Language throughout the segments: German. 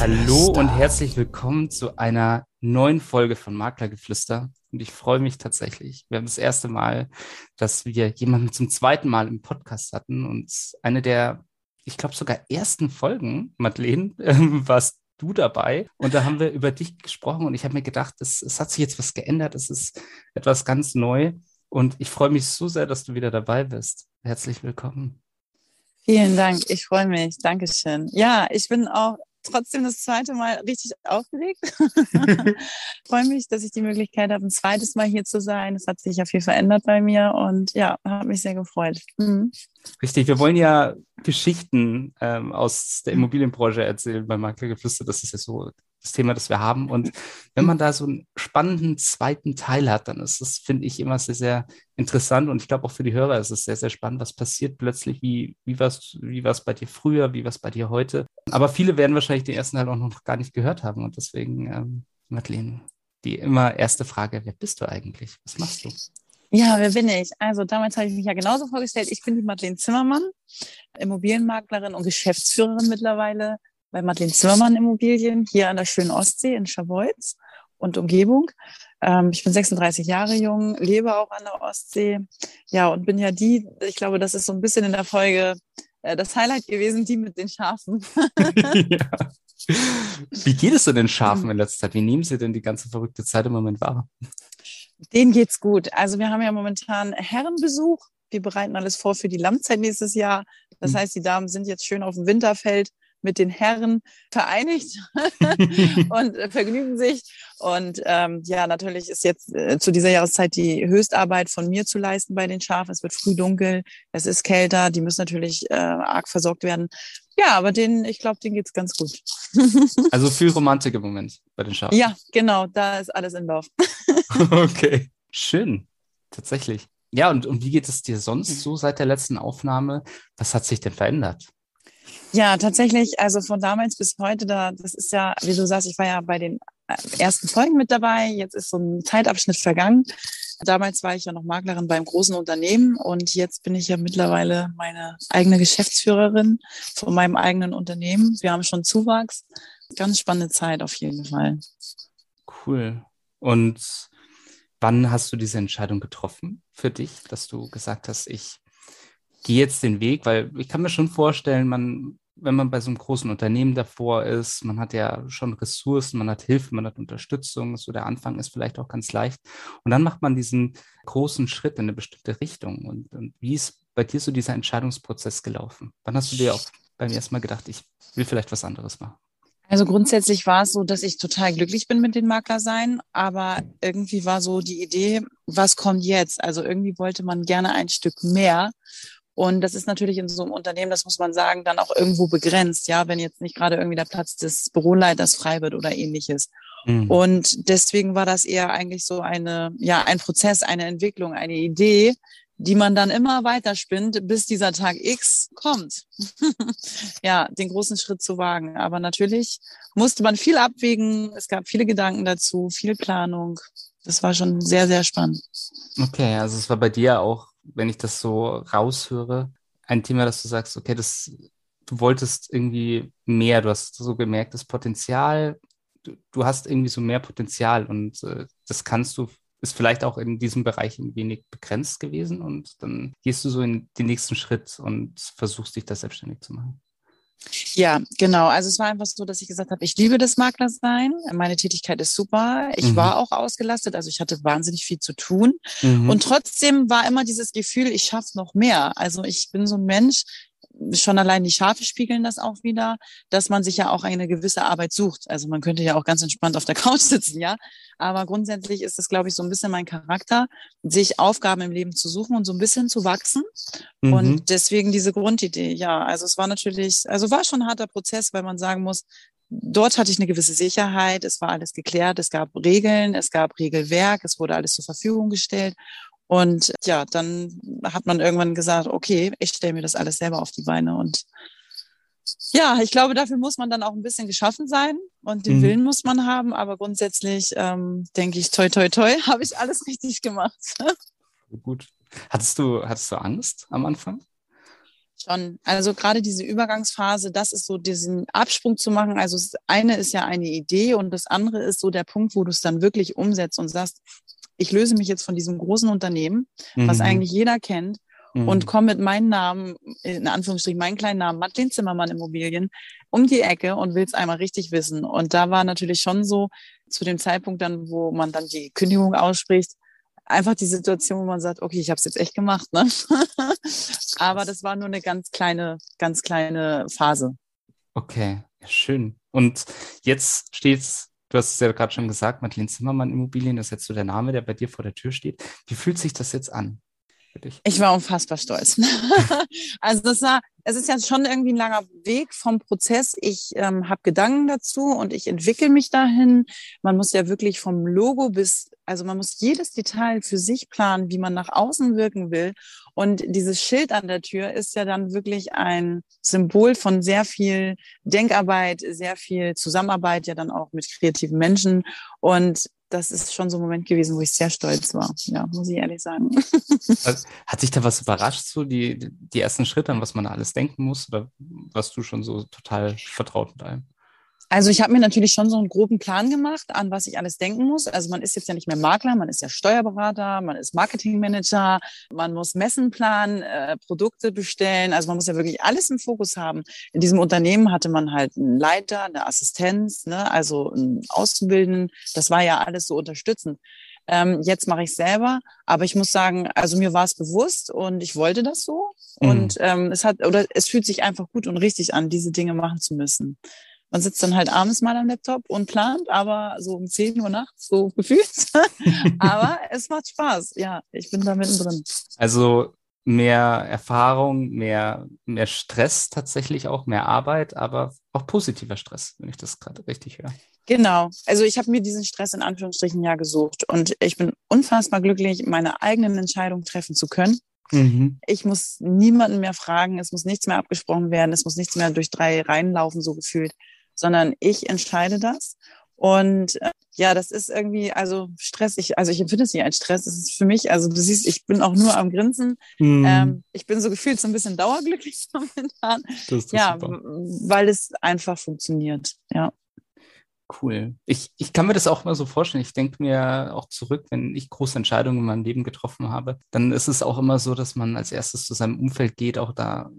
Hallo und herzlich willkommen zu einer neuen Folge von Maklergeflüster. Und ich freue mich tatsächlich. Wir haben das erste Mal, dass wir jemanden zum zweiten Mal im Podcast hatten und eine der, ich glaube sogar ersten Folgen, Madeleine, äh, warst du dabei. Und da haben wir über dich gesprochen und ich habe mir gedacht, es, es hat sich jetzt was geändert. Es ist etwas ganz neu. Und ich freue mich so sehr, dass du wieder dabei bist. Herzlich willkommen. Vielen Dank, ich freue mich. Dankeschön. Ja, ich bin auch trotzdem das zweite Mal richtig aufgeregt. freue mich, dass ich die Möglichkeit habe, ein zweites Mal hier zu sein. Es hat sich ja viel verändert bei mir und ja, habe mich sehr gefreut. Mhm. Richtig, wir wollen ja Geschichten ähm, aus der Immobilienbranche erzählen bei Maklergeflüster. Das ist ja so das Thema, das wir haben. Und wenn man da so einen spannenden zweiten Teil hat, dann ist das, finde ich, immer sehr, sehr interessant. Und ich glaube auch für die Hörer ist es sehr, sehr spannend, was passiert plötzlich, wie, wie war es wie war's bei dir früher, wie war es bei dir heute. Aber viele werden wahrscheinlich den ersten Teil auch noch gar nicht gehört haben. Und deswegen, ähm, Madeleine, die immer erste Frage, wer bist du eigentlich? Was machst du? Ja, wer bin ich? Also damals habe ich mich ja genauso vorgestellt. Ich bin die Madeleine Zimmermann, Immobilienmaklerin und Geschäftsführerin mittlerweile bei Madeleine Zimmermann Immobilien hier an der schönen Ostsee in Scharbeutz und Umgebung. Ähm, ich bin 36 Jahre jung, lebe auch an der Ostsee. Ja, und bin ja die, ich glaube, das ist so ein bisschen in der Folge äh, das Highlight gewesen, die mit den Schafen. ja. Wie geht es denn den Schafen in letzter Zeit? Wie nehmen sie denn die ganze verrückte Zeit im Moment wahr? Denen geht's gut. Also wir haben ja momentan Herrenbesuch. Wir bereiten alles vor für die Lammzeit nächstes Jahr. Das mhm. heißt, die Damen sind jetzt schön auf dem Winterfeld mit den Herren vereinigt und vergnügen sich. Und ähm, ja, natürlich ist jetzt äh, zu dieser Jahreszeit die Höchstarbeit von mir zu leisten bei den Schafen. Es wird früh dunkel, es ist kälter, die müssen natürlich äh, arg versorgt werden. Ja, aber denen, ich glaube, denen geht's ganz gut. also viel Romantik im Moment bei den Schafen. Ja, genau, da ist alles in Lauf. okay, schön, tatsächlich. Ja, und, und wie geht es dir sonst so seit der letzten Aufnahme? Was hat sich denn verändert? Ja, tatsächlich, also von damals bis heute, da, das ist ja, wie du sagst, ich war ja bei den äh, ersten Folgen mit dabei. Jetzt ist so ein Zeitabschnitt vergangen. Damals war ich ja noch Maklerin beim großen Unternehmen und jetzt bin ich ja mittlerweile meine eigene Geschäftsführerin von meinem eigenen Unternehmen. Wir haben schon Zuwachs. Ganz spannende Zeit auf jeden Fall. Cool. Und wann hast du diese Entscheidung getroffen für dich, dass du gesagt hast, ich gehe jetzt den Weg, weil ich kann mir schon vorstellen, man, wenn man bei so einem großen Unternehmen davor ist, man hat ja schon Ressourcen, man hat Hilfe, man hat Unterstützung, so der Anfang ist vielleicht auch ganz leicht. Und dann macht man diesen großen Schritt in eine bestimmte Richtung. Und, und wie ist bei dir so dieser Entscheidungsprozess gelaufen? Wann hast du dir auch beim ersten Mal gedacht, ich will vielleicht was anderes machen? Also grundsätzlich war es so, dass ich total glücklich bin mit den Makler sein, aber irgendwie war so die Idee, was kommt jetzt? Also irgendwie wollte man gerne ein Stück mehr und das ist natürlich in so einem Unternehmen, das muss man sagen, dann auch irgendwo begrenzt, ja, wenn jetzt nicht gerade irgendwie der Platz des Büroleiters frei wird oder ähnliches. Mhm. Und deswegen war das eher eigentlich so eine, ja, ein Prozess, eine Entwicklung, eine Idee, die man dann immer weiterspinnt, bis dieser Tag X kommt. ja, den großen Schritt zu wagen. Aber natürlich musste man viel abwägen. Es gab viele Gedanken dazu, viel Planung. Das war schon sehr, sehr spannend. Okay, also es war bei dir auch wenn ich das so raushöre, ein Thema, dass du sagst, okay, das, du wolltest irgendwie mehr, du hast so gemerkt, das Potenzial, du, du hast irgendwie so mehr Potenzial und äh, das kannst du, ist vielleicht auch in diesem Bereich ein wenig begrenzt gewesen und dann gehst du so in den nächsten Schritt und versuchst dich da selbstständig zu machen. Ja, genau. Also es war einfach so, dass ich gesagt habe, ich liebe das Maklersein. Meine Tätigkeit ist super. Ich mhm. war auch ausgelastet, also ich hatte wahnsinnig viel zu tun. Mhm. Und trotzdem war immer dieses Gefühl, ich schaffe noch mehr. Also ich bin so ein Mensch, schon allein die Schafe spiegeln das auch wieder, dass man sich ja auch eine gewisse Arbeit sucht. Also man könnte ja auch ganz entspannt auf der Couch sitzen, ja. Aber grundsätzlich ist es, glaube ich, so ein bisschen mein Charakter, sich Aufgaben im Leben zu suchen und so ein bisschen zu wachsen. Mhm. Und deswegen diese Grundidee, ja. Also es war natürlich, also war schon ein harter Prozess, weil man sagen muss, dort hatte ich eine gewisse Sicherheit, es war alles geklärt, es gab Regeln, es gab Regelwerk, es wurde alles zur Verfügung gestellt. Und ja, dann hat man irgendwann gesagt, okay, ich stelle mir das alles selber auf die Beine. Und ja, ich glaube, dafür muss man dann auch ein bisschen geschaffen sein und den mhm. Willen muss man haben. Aber grundsätzlich ähm, denke ich, toi, toi, toi, habe ich alles richtig gemacht. Gut. Hattest du, hattest du Angst am Anfang? Schon. Also gerade diese Übergangsphase, das ist so diesen Absprung zu machen. Also das eine ist ja eine Idee und das andere ist so der Punkt, wo du es dann wirklich umsetzt und sagst, ich löse mich jetzt von diesem großen Unternehmen, mhm. was eigentlich jeder kennt mhm. und komme mit meinem Namen, in Anführungsstrichen meinen kleinen Namen, Madeleine Zimmermann Immobilien, um die Ecke und will es einmal richtig wissen. Und da war natürlich schon so, zu dem Zeitpunkt dann, wo man dann die Kündigung ausspricht, einfach die Situation, wo man sagt, okay, ich habe es jetzt echt gemacht, ne? Aber das war nur eine ganz kleine, ganz kleine Phase. Okay, schön. Und jetzt steht's, du hast es ja gerade schon gesagt, Madeleine Zimmermann Immobilien, das ist jetzt so der Name, der bei dir vor der Tür steht. Wie fühlt sich das jetzt an? Ich war unfassbar stolz. also das war, es ist ja schon irgendwie ein langer Weg vom Prozess. Ich ähm, habe Gedanken dazu und ich entwickle mich dahin. Man muss ja wirklich vom Logo bis, also man muss jedes Detail für sich planen, wie man nach außen wirken will. Und dieses Schild an der Tür ist ja dann wirklich ein Symbol von sehr viel Denkarbeit, sehr viel Zusammenarbeit, ja dann auch mit kreativen Menschen. Und das ist schon so ein Moment gewesen, wo ich sehr stolz war. Ja, muss ich ehrlich sagen. Hat sich da was überrascht, so die, die ersten Schritte, an was man alles denken muss? Oder warst du schon so total vertraut mit allem? Also ich habe mir natürlich schon so einen groben Plan gemacht, an was ich alles denken muss. Also man ist jetzt ja nicht mehr Makler, man ist ja Steuerberater, man ist Marketingmanager, man muss Messen planen, äh, Produkte bestellen. Also man muss ja wirklich alles im Fokus haben. In diesem Unternehmen hatte man halt einen Leiter, eine Assistenz, ne, also einen Auszubildenden. Das war ja alles so unterstützend. Ähm, jetzt mache ich selber, aber ich muss sagen, also mir war es bewusst und ich wollte das so. Mhm. Und ähm, es hat oder es fühlt sich einfach gut und richtig an, diese Dinge machen zu müssen. Man sitzt dann halt abends mal am Laptop und plant, aber so um 10 Uhr nachts, so gefühlt. aber es macht Spaß. Ja, ich bin da mittendrin. Also mehr Erfahrung, mehr, mehr Stress tatsächlich auch, mehr Arbeit, aber auch positiver Stress, wenn ich das gerade richtig höre. Genau. Also ich habe mir diesen Stress in Anführungsstrichen ja gesucht und ich bin unfassbar glücklich, meine eigenen Entscheidungen treffen zu können. Mhm. Ich muss niemanden mehr fragen, es muss nichts mehr abgesprochen werden, es muss nichts mehr durch drei Reihen laufen, so gefühlt sondern ich entscheide das. Und äh, ja, das ist irgendwie, also Stress, ich, also ich empfinde es nicht als Stress. Es ist für mich, also du siehst, ich bin auch nur am Grinsen. Mhm. Ähm, ich bin so gefühlt so ein bisschen dauerglücklich momentan. ja, super. weil es einfach funktioniert. Ja. Cool. Ich, ich kann mir das auch mal so vorstellen. Ich denke mir auch zurück, wenn ich große Entscheidungen in meinem Leben getroffen habe, dann ist es auch immer so, dass man als erstes zu seinem Umfeld geht, auch da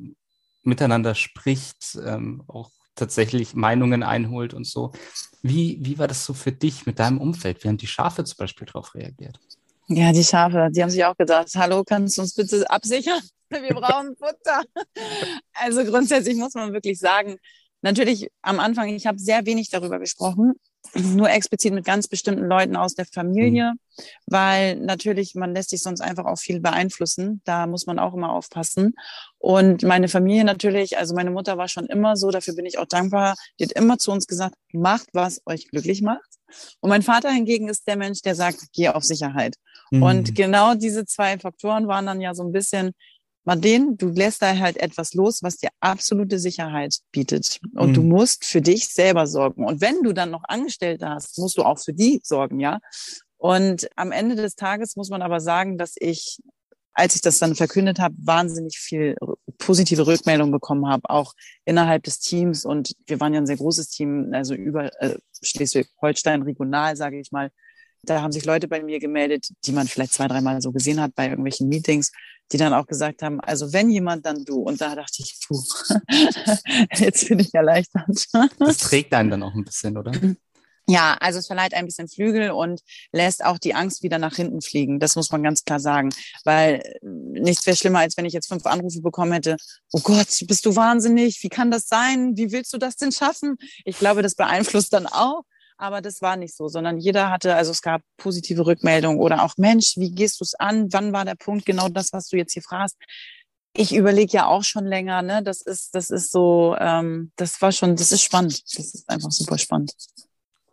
miteinander spricht, ähm, auch tatsächlich Meinungen einholt und so. Wie, wie war das so für dich mit deinem Umfeld? Wie haben die Schafe zum Beispiel darauf reagiert? Ja, die Schafe, die haben sich auch gedacht, hallo, kannst du uns bitte absichern? Wir brauchen Futter. Also grundsätzlich muss man wirklich sagen, natürlich am Anfang, ich habe sehr wenig darüber gesprochen, nur explizit mit ganz bestimmten Leuten aus der Familie, mhm. weil natürlich man lässt sich sonst einfach auch viel beeinflussen. Da muss man auch immer aufpassen. Und meine Familie natürlich, also meine Mutter war schon immer so, dafür bin ich auch dankbar. Die hat immer zu uns gesagt, macht, was euch glücklich macht. Und mein Vater hingegen ist der Mensch, der sagt, geh auf Sicherheit. Mhm. Und genau diese zwei Faktoren waren dann ja so ein bisschen, Marden, du lässt da halt etwas los, was dir absolute Sicherheit bietet. Und mhm. du musst für dich selber sorgen. Und wenn du dann noch Angestellte hast, musst du auch für die sorgen, ja. Und am Ende des Tages muss man aber sagen, dass ich, als ich das dann verkündet habe, wahnsinnig viel positive Rückmeldungen bekommen habe, auch innerhalb des Teams. Und wir waren ja ein sehr großes Team, also über äh, Schleswig-Holstein regional, sage ich mal. Da haben sich Leute bei mir gemeldet, die man vielleicht zwei, dreimal so gesehen hat bei irgendwelchen Meetings, die dann auch gesagt haben, also wenn jemand, dann du. Und da dachte ich, puh, jetzt bin ich erleichtert. Das trägt einen dann auch ein bisschen, oder? Ja, also es verleiht ein bisschen Flügel und lässt auch die Angst wieder nach hinten fliegen. Das muss man ganz klar sagen. Weil äh, nichts wäre schlimmer, als wenn ich jetzt fünf Anrufe bekommen hätte. Oh Gott, bist du wahnsinnig? Wie kann das sein? Wie willst du das denn schaffen? Ich glaube, das beeinflusst dann auch. Aber das war nicht so, sondern jeder hatte, also es gab positive Rückmeldungen oder auch, Mensch, wie gehst du es an? Wann war der Punkt? Genau das, was du jetzt hier fragst. Ich überlege ja auch schon länger, ne? Das ist, das ist so, ähm, das war schon, das ist spannend. Das ist einfach super spannend.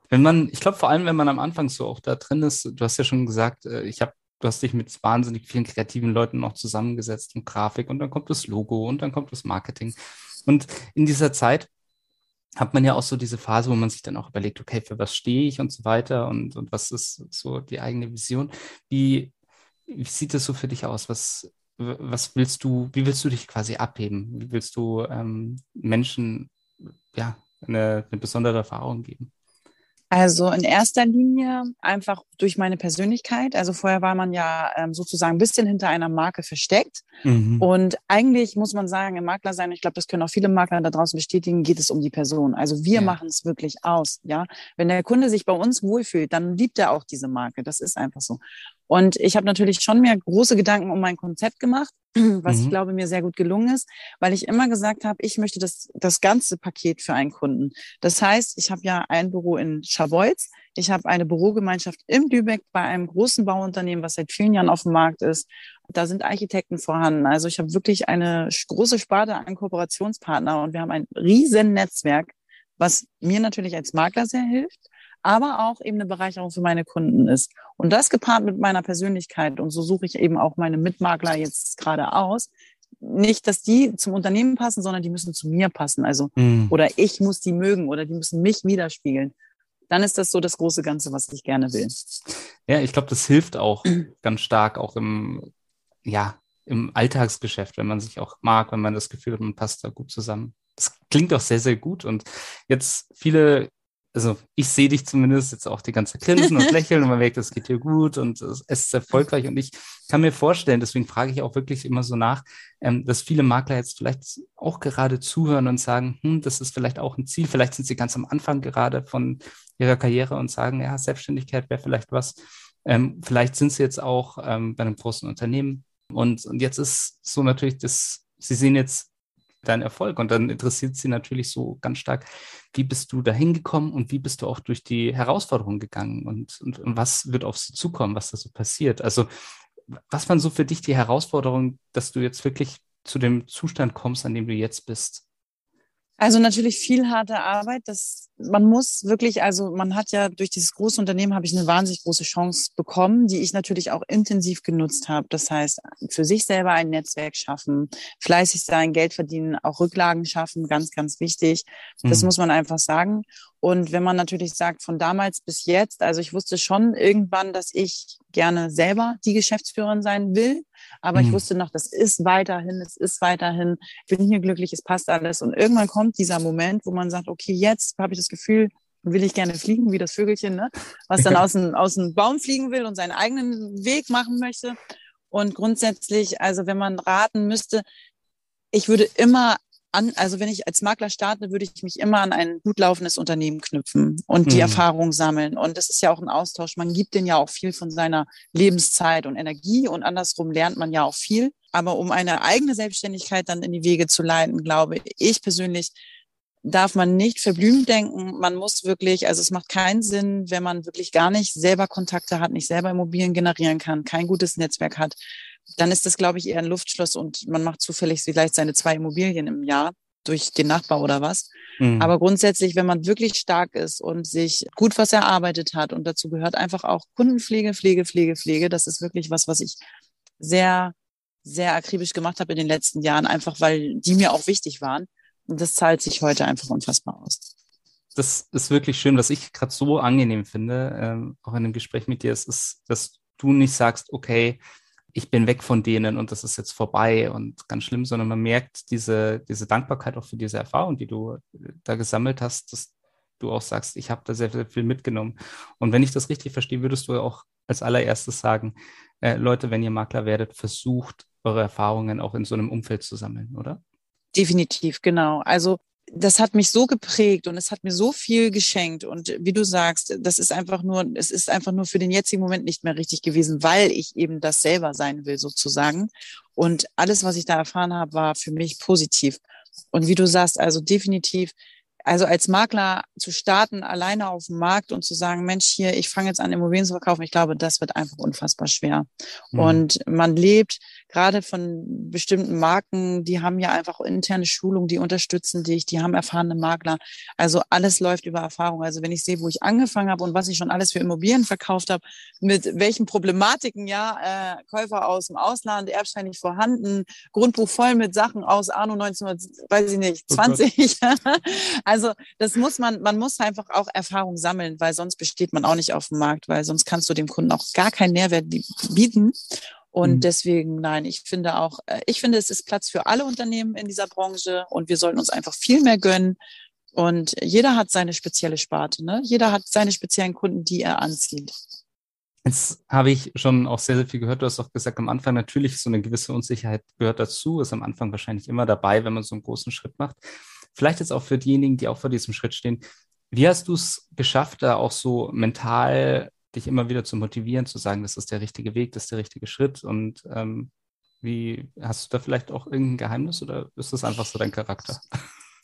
Wenn man, ich glaube vor allem, wenn man am Anfang so auch da drin ist, du hast ja schon gesagt, äh, ich habe du hast dich mit wahnsinnig vielen kreativen Leuten noch zusammengesetzt und Grafik und dann kommt das Logo und dann kommt das Marketing. Und in dieser Zeit hat man ja auch so diese Phase, wo man sich dann auch überlegt, okay, für was stehe ich und so weiter und, und was ist so die eigene Vision. Wie, wie sieht es so für dich aus? Was, was willst du, wie willst du dich quasi abheben? Wie willst du ähm, Menschen ja, eine, eine besondere Erfahrung geben? Also in erster Linie einfach durch meine Persönlichkeit. Also vorher war man ja ähm, sozusagen ein bisschen hinter einer Marke versteckt. Mhm. Und eigentlich muss man sagen, im Makler sein, ich glaube, das können auch viele Makler da draußen bestätigen, geht es um die Person. Also wir ja. machen es wirklich aus. Ja, wenn der Kunde sich bei uns wohlfühlt, dann liebt er auch diese Marke. Das ist einfach so. Und ich habe natürlich schon mir große Gedanken um mein Konzept gemacht, was mhm. ich glaube mir sehr gut gelungen ist, weil ich immer gesagt habe, ich möchte das, das ganze Paket für einen Kunden. Das heißt, ich habe ja ein Büro in Scharbeutz, ich habe eine Bürogemeinschaft im Lübeck bei einem großen Bauunternehmen, was seit vielen Jahren auf dem Markt ist. Da sind Architekten vorhanden. Also ich habe wirklich eine große Sparte an Kooperationspartner und wir haben ein riesen Netzwerk, was mir natürlich als Makler sehr hilft aber auch eben eine Bereicherung für meine Kunden ist. Und das gepaart mit meiner Persönlichkeit. Und so suche ich eben auch meine Mitmakler jetzt gerade aus. Nicht, dass die zum Unternehmen passen, sondern die müssen zu mir passen. Also, mhm. oder ich muss die mögen oder die müssen mich widerspiegeln. Dann ist das so das große Ganze, was ich gerne will. Ja, ich glaube, das hilft auch ganz stark, auch im, ja, im Alltagsgeschäft, wenn man sich auch mag, wenn man das Gefühl hat, man passt da gut zusammen. Das klingt auch sehr, sehr gut. Und jetzt viele also ich sehe dich zumindest jetzt auch die ganze Grinsen und Lächeln und man merkt, es geht dir gut und es ist erfolgreich. Und ich kann mir vorstellen, deswegen frage ich auch wirklich immer so nach, ähm, dass viele Makler jetzt vielleicht auch gerade zuhören und sagen, hm, das ist vielleicht auch ein Ziel. Vielleicht sind sie ganz am Anfang gerade von ihrer Karriere und sagen, ja, Selbstständigkeit wäre vielleicht was. Ähm, vielleicht sind sie jetzt auch ähm, bei einem großen Unternehmen. Und, und jetzt ist so natürlich das, sie sehen jetzt dein Erfolg. Und dann interessiert sie natürlich so ganz stark, wie bist du da hingekommen und wie bist du auch durch die Herausforderungen gegangen und, und, und was wird auf sie zukommen, was da so passiert. Also was waren so für dich die Herausforderungen, dass du jetzt wirklich zu dem Zustand kommst, an dem du jetzt bist? Also natürlich viel harte Arbeit. Das, man muss wirklich, also man hat ja durch dieses große Unternehmen habe ich eine wahnsinnig große Chance bekommen, die ich natürlich auch intensiv genutzt habe. Das heißt, für sich selber ein Netzwerk schaffen, fleißig sein, Geld verdienen, auch Rücklagen schaffen, ganz, ganz wichtig. Das mhm. muss man einfach sagen. Und wenn man natürlich sagt, von damals bis jetzt, also ich wusste schon irgendwann, dass ich gerne selber die Geschäftsführerin sein will. Aber mhm. ich wusste noch, das ist weiterhin, es ist weiterhin, ich bin hier glücklich, es passt alles. Und irgendwann kommt dieser Moment, wo man sagt, okay, jetzt habe ich das Gefühl, will ich gerne fliegen, wie das Vögelchen, ne? was dann aus dem, aus dem Baum fliegen will und seinen eigenen Weg machen möchte. Und grundsätzlich, also wenn man raten müsste, ich würde immer an, also wenn ich als Makler starte, würde ich mich immer an ein gut laufendes Unternehmen knüpfen und die mhm. Erfahrung sammeln. Und das ist ja auch ein Austausch. Man gibt denen ja auch viel von seiner Lebenszeit und Energie und andersrum lernt man ja auch viel. Aber um eine eigene Selbstständigkeit dann in die Wege zu leiten, glaube ich persönlich, darf man nicht verblümt denken. Man muss wirklich, also es macht keinen Sinn, wenn man wirklich gar nicht selber Kontakte hat, nicht selber Immobilien generieren kann, kein gutes Netzwerk hat, dann ist das, glaube ich, eher ein Luftschloss und man macht zufällig vielleicht seine zwei Immobilien im Jahr durch den Nachbar oder was. Mhm. Aber grundsätzlich, wenn man wirklich stark ist und sich gut was erarbeitet hat und dazu gehört einfach auch Kundenpflege, Pflege, Pflege, Pflege, das ist wirklich was, was ich sehr, sehr akribisch gemacht habe in den letzten Jahren, einfach weil die mir auch wichtig waren. Und das zahlt sich heute einfach unfassbar aus. Das ist wirklich schön, was ich gerade so angenehm finde, ähm, auch in dem Gespräch mit dir, ist, ist, dass du nicht sagst, okay, ich bin weg von denen und das ist jetzt vorbei und ganz schlimm, sondern man merkt diese, diese Dankbarkeit auch für diese Erfahrung, die du da gesammelt hast, dass du auch sagst, ich habe da sehr, sehr viel mitgenommen. Und wenn ich das richtig verstehe, würdest du auch als allererstes sagen, äh, Leute, wenn ihr Makler werdet, versucht eure Erfahrungen auch in so einem Umfeld zu sammeln, oder? Definitiv, genau. Also das hat mich so geprägt und es hat mir so viel geschenkt. Und wie du sagst, das ist einfach nur, es ist einfach nur für den jetzigen Moment nicht mehr richtig gewesen, weil ich eben das selber sein will, sozusagen. Und alles, was ich da erfahren habe, war für mich positiv. Und wie du sagst, also definitiv also als Makler zu starten, alleine auf dem Markt und zu sagen, Mensch, hier, ich fange jetzt an, Immobilien zu verkaufen, ich glaube, das wird einfach unfassbar schwer. Mhm. Und man lebt gerade von bestimmten Marken, die haben ja einfach interne Schulungen, die unterstützen dich, die haben erfahrene Makler. Also alles läuft über Erfahrung. Also wenn ich sehe, wo ich angefangen habe und was ich schon alles für Immobilien verkauft habe, mit welchen Problematiken, ja, äh, Käufer aus dem Ausland, Erbschein nicht vorhanden, Grundbuch voll mit Sachen aus Anno 1900, weiß ich nicht, 20. Oh Also das muss man, man muss einfach auch Erfahrung sammeln, weil sonst besteht man auch nicht auf dem Markt, weil sonst kannst du dem Kunden auch gar keinen Nährwert bieten. Und mhm. deswegen, nein, ich finde auch, äh, ich finde, es ist Platz für alle Unternehmen in dieser Branche und wir sollten uns einfach viel mehr gönnen. Und jeder hat seine spezielle Sparte, ne? Jeder hat seine speziellen Kunden, die er anzieht. Jetzt habe ich schon auch sehr, sehr viel gehört. Du hast auch gesagt, am Anfang natürlich so eine gewisse Unsicherheit gehört dazu, ist am Anfang wahrscheinlich immer dabei, wenn man so einen großen Schritt macht. Vielleicht jetzt auch für diejenigen, die auch vor diesem Schritt stehen. Wie hast du es geschafft, da auch so mental dich immer wieder zu motivieren, zu sagen, das ist der richtige Weg, das ist der richtige Schritt? Und ähm, wie hast du da vielleicht auch irgendein Geheimnis oder ist das einfach so dein Charakter?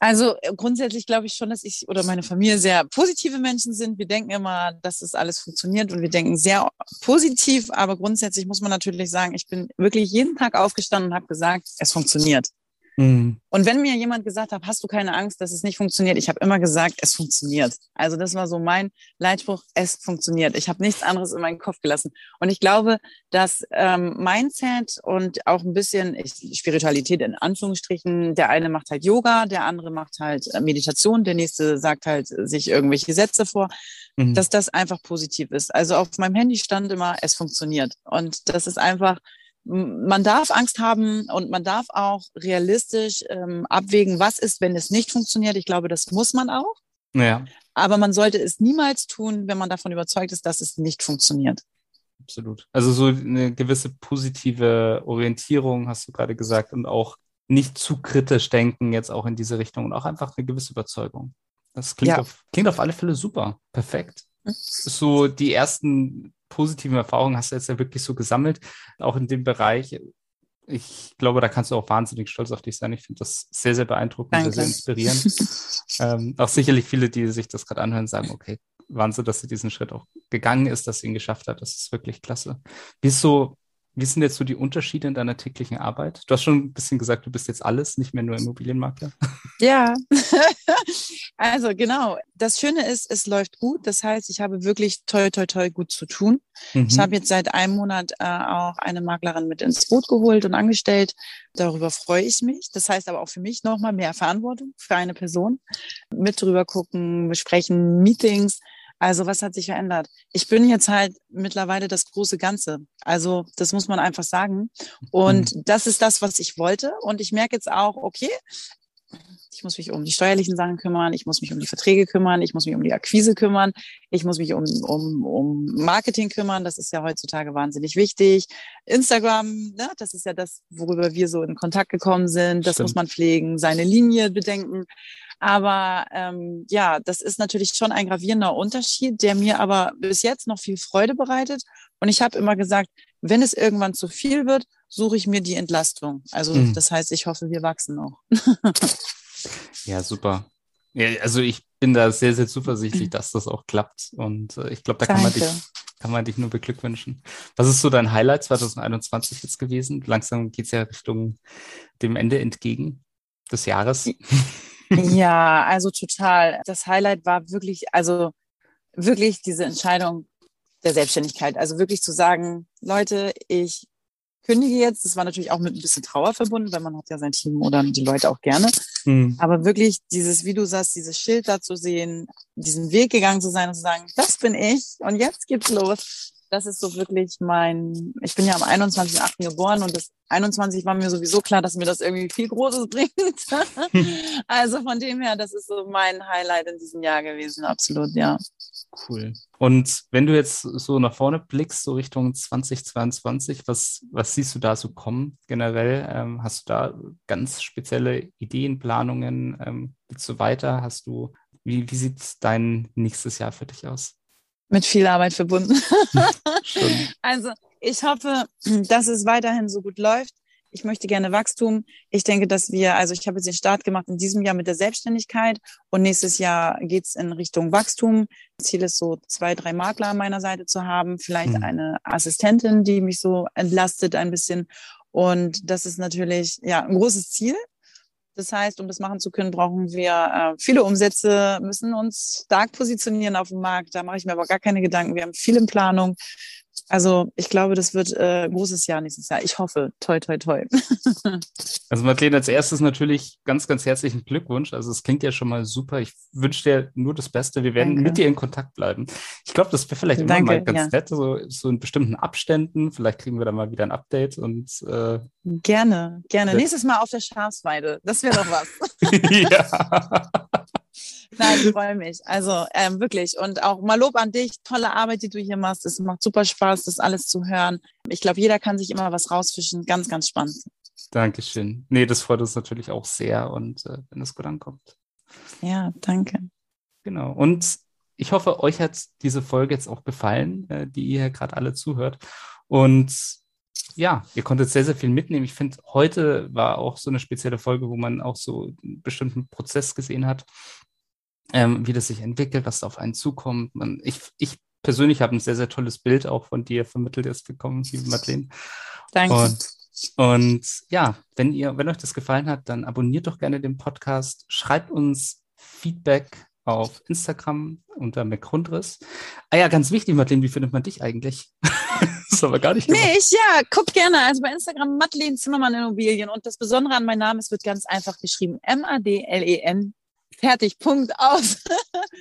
Also grundsätzlich glaube ich schon, dass ich oder meine Familie sehr positive Menschen sind. Wir denken immer, dass das alles funktioniert und wir denken sehr positiv, aber grundsätzlich muss man natürlich sagen, ich bin wirklich jeden Tag aufgestanden und habe gesagt, es funktioniert. Mhm. Und wenn mir jemand gesagt hat, hast du keine Angst, dass es nicht funktioniert, ich habe immer gesagt, es funktioniert. Also das war so mein Leitspruch, es funktioniert. Ich habe nichts anderes in meinen Kopf gelassen. Und ich glaube, dass ähm, Mindset und auch ein bisschen ich, Spiritualität in Anführungsstrichen, der eine macht halt Yoga, der andere macht halt äh, Meditation, der nächste sagt halt sich irgendwelche Sätze vor, mhm. dass das einfach positiv ist. Also auf meinem Handy stand immer, es funktioniert. Und das ist einfach man darf Angst haben und man darf auch realistisch ähm, abwägen, was ist, wenn es nicht funktioniert. Ich glaube, das muss man auch. Ja. Aber man sollte es niemals tun, wenn man davon überzeugt ist, dass es nicht funktioniert. Absolut. Also so eine gewisse positive Orientierung, hast du gerade gesagt, und auch nicht zu kritisch denken jetzt auch in diese Richtung und auch einfach eine gewisse Überzeugung. Das klingt, ja. auf, klingt auf alle Fälle super. Perfekt. Hm. So die ersten positiven Erfahrungen hast du jetzt ja wirklich so gesammelt, auch in dem Bereich. Ich glaube, da kannst du auch wahnsinnig stolz auf dich sein. Ich finde das sehr, sehr beeindruckend, Danke. sehr, sehr inspirierend. ähm, auch sicherlich viele, die sich das gerade anhören, sagen, okay, Wahnsinn, dass sie diesen Schritt auch gegangen ist, dass sie ihn geschafft hat. Das ist wirklich klasse. Wie ist so wie sind jetzt so die Unterschiede in deiner täglichen Arbeit? Du hast schon ein bisschen gesagt, du bist jetzt alles, nicht mehr nur Immobilienmakler. Ja, also genau. Das Schöne ist, es läuft gut. Das heißt, ich habe wirklich toll, toll, toll gut zu tun. Mhm. Ich habe jetzt seit einem Monat äh, auch eine Maklerin mit ins Boot geholt und angestellt. Darüber freue ich mich. Das heißt aber auch für mich nochmal mehr Verantwortung für eine Person. Mit drüber gucken, besprechen, Meetings also was hat sich verändert? Ich bin jetzt halt mittlerweile das große Ganze. Also das muss man einfach sagen. Und mhm. das ist das, was ich wollte. Und ich merke jetzt auch, okay, ich muss mich um die steuerlichen Sachen kümmern, ich muss mich um die Verträge kümmern, ich muss mich um die Akquise kümmern, ich muss mich um, um, um Marketing kümmern, das ist ja heutzutage wahnsinnig wichtig. Instagram, ne, das ist ja das, worüber wir so in Kontakt gekommen sind, das Stimmt. muss man pflegen, seine Linie bedenken. Aber ähm, ja, das ist natürlich schon ein gravierender Unterschied, der mir aber bis jetzt noch viel Freude bereitet. Und ich habe immer gesagt, wenn es irgendwann zu viel wird, suche ich mir die Entlastung. Also mhm. das heißt, ich hoffe, wir wachsen noch. ja, super. Ja, also ich bin da sehr, sehr zuversichtlich, dass das auch klappt. Und äh, ich glaube, da kann man, dich, kann man dich nur beglückwünschen. Was ist so dein Highlight 2021 jetzt gewesen? Langsam geht es ja Richtung dem Ende entgegen des Jahres. Ja, also total. Das Highlight war wirklich, also wirklich diese Entscheidung der Selbstständigkeit. Also wirklich zu sagen, Leute, ich kündige jetzt. Das war natürlich auch mit ein bisschen Trauer verbunden, weil man hat ja sein Team oder die Leute auch gerne. Mhm. Aber wirklich dieses, wie du sagst, dieses Schild da zu sehen, diesen Weg gegangen zu sein und zu sagen, das bin ich und jetzt geht's los das ist so wirklich mein, ich bin ja am 21.8. geboren und das 21 war mir sowieso klar, dass mir das irgendwie viel Großes bringt. also von dem her, das ist so mein Highlight in diesem Jahr gewesen, absolut, ja. Cool. Und wenn du jetzt so nach vorne blickst, so Richtung 2022, was, was siehst du da so kommen generell? Ähm, hast du da ganz spezielle Ideen, Planungen? Ähm, du weiter? Hast du, wie, wie sieht dein nächstes Jahr für dich aus? Mit viel Arbeit verbunden. also ich hoffe, dass es weiterhin so gut läuft. Ich möchte gerne Wachstum. Ich denke, dass wir, also ich habe jetzt den Start gemacht in diesem Jahr mit der Selbstständigkeit und nächstes Jahr geht's in Richtung Wachstum. Ziel ist so zwei, drei Makler an meiner Seite zu haben, vielleicht mhm. eine Assistentin, die mich so entlastet ein bisschen. Und das ist natürlich ja ein großes Ziel. Das heißt, um das machen zu können, brauchen wir äh, viele Umsätze, müssen uns stark positionieren auf dem Markt. Da mache ich mir aber gar keine Gedanken. Wir haben viel in Planung. Also ich glaube, das wird äh, ein großes Jahr nächstes Jahr. Ich hoffe. Toi, toi, toi. also Madeleine, als erstes natürlich ganz, ganz herzlichen Glückwunsch. Also es klingt ja schon mal super. Ich wünsche dir nur das Beste. Wir werden Danke. mit dir in Kontakt bleiben. Ich glaube, das wäre vielleicht immer Danke, mal ganz ja. nett, so, so in bestimmten Abständen. Vielleicht kriegen wir da mal wieder ein Update und äh, gerne, gerne. Nächstes Mal auf der Schafsweide. Das wäre doch was. ja. Nein, ich freue mich. Also ähm, wirklich. Und auch mal Lob an dich. Tolle Arbeit, die du hier machst. Es macht super Spaß, das alles zu hören. Ich glaube, jeder kann sich immer was rausfischen. Ganz, ganz spannend. Dankeschön. Nee, das freut uns natürlich auch sehr und äh, wenn es gut ankommt. Ja, danke. Genau. Und ich hoffe, euch hat diese Folge jetzt auch gefallen, äh, die ihr gerade alle zuhört. Und ja, ihr konntet sehr, sehr viel mitnehmen. Ich finde, heute war auch so eine spezielle Folge, wo man auch so einen bestimmten Prozess gesehen hat, ähm, wie das sich entwickelt, was auf einen zukommt. Man, ich, ich persönlich habe ein sehr, sehr tolles Bild auch von dir vermittelt jetzt bekommen, liebe Madeleine. Danke. Und, und ja, wenn ihr, wenn euch das gefallen hat, dann abonniert doch gerne den Podcast, schreibt uns Feedback auf Instagram unter McRundriss. Ah ja, ganz wichtig, Madeleine, wie findet man dich eigentlich? das haben wir gar nicht gemacht. Nee, ich, ja, guck gerne. Also bei Instagram Madeleine Zimmermann Immobilien. Und das Besondere an meinem Namen, es wird ganz einfach geschrieben. M-A-D-L-E-N Fertig, Punkt, aus.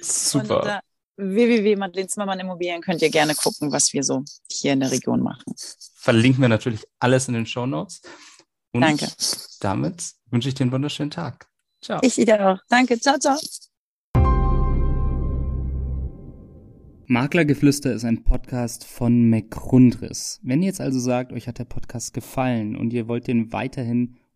Super. www.madelenezimmermann-Immobilien könnt ihr gerne gucken, was wir so hier in der Region machen. Verlinken wir natürlich alles in den Show Notes. Und Danke. damit wünsche ich dir einen wunderschönen Tag. Ciao. Ich dir auch. Danke. Ciao, ciao. Maklergeflüster ist ein Podcast von McRundriss. Wenn ihr jetzt also sagt, euch hat der Podcast gefallen und ihr wollt den weiterhin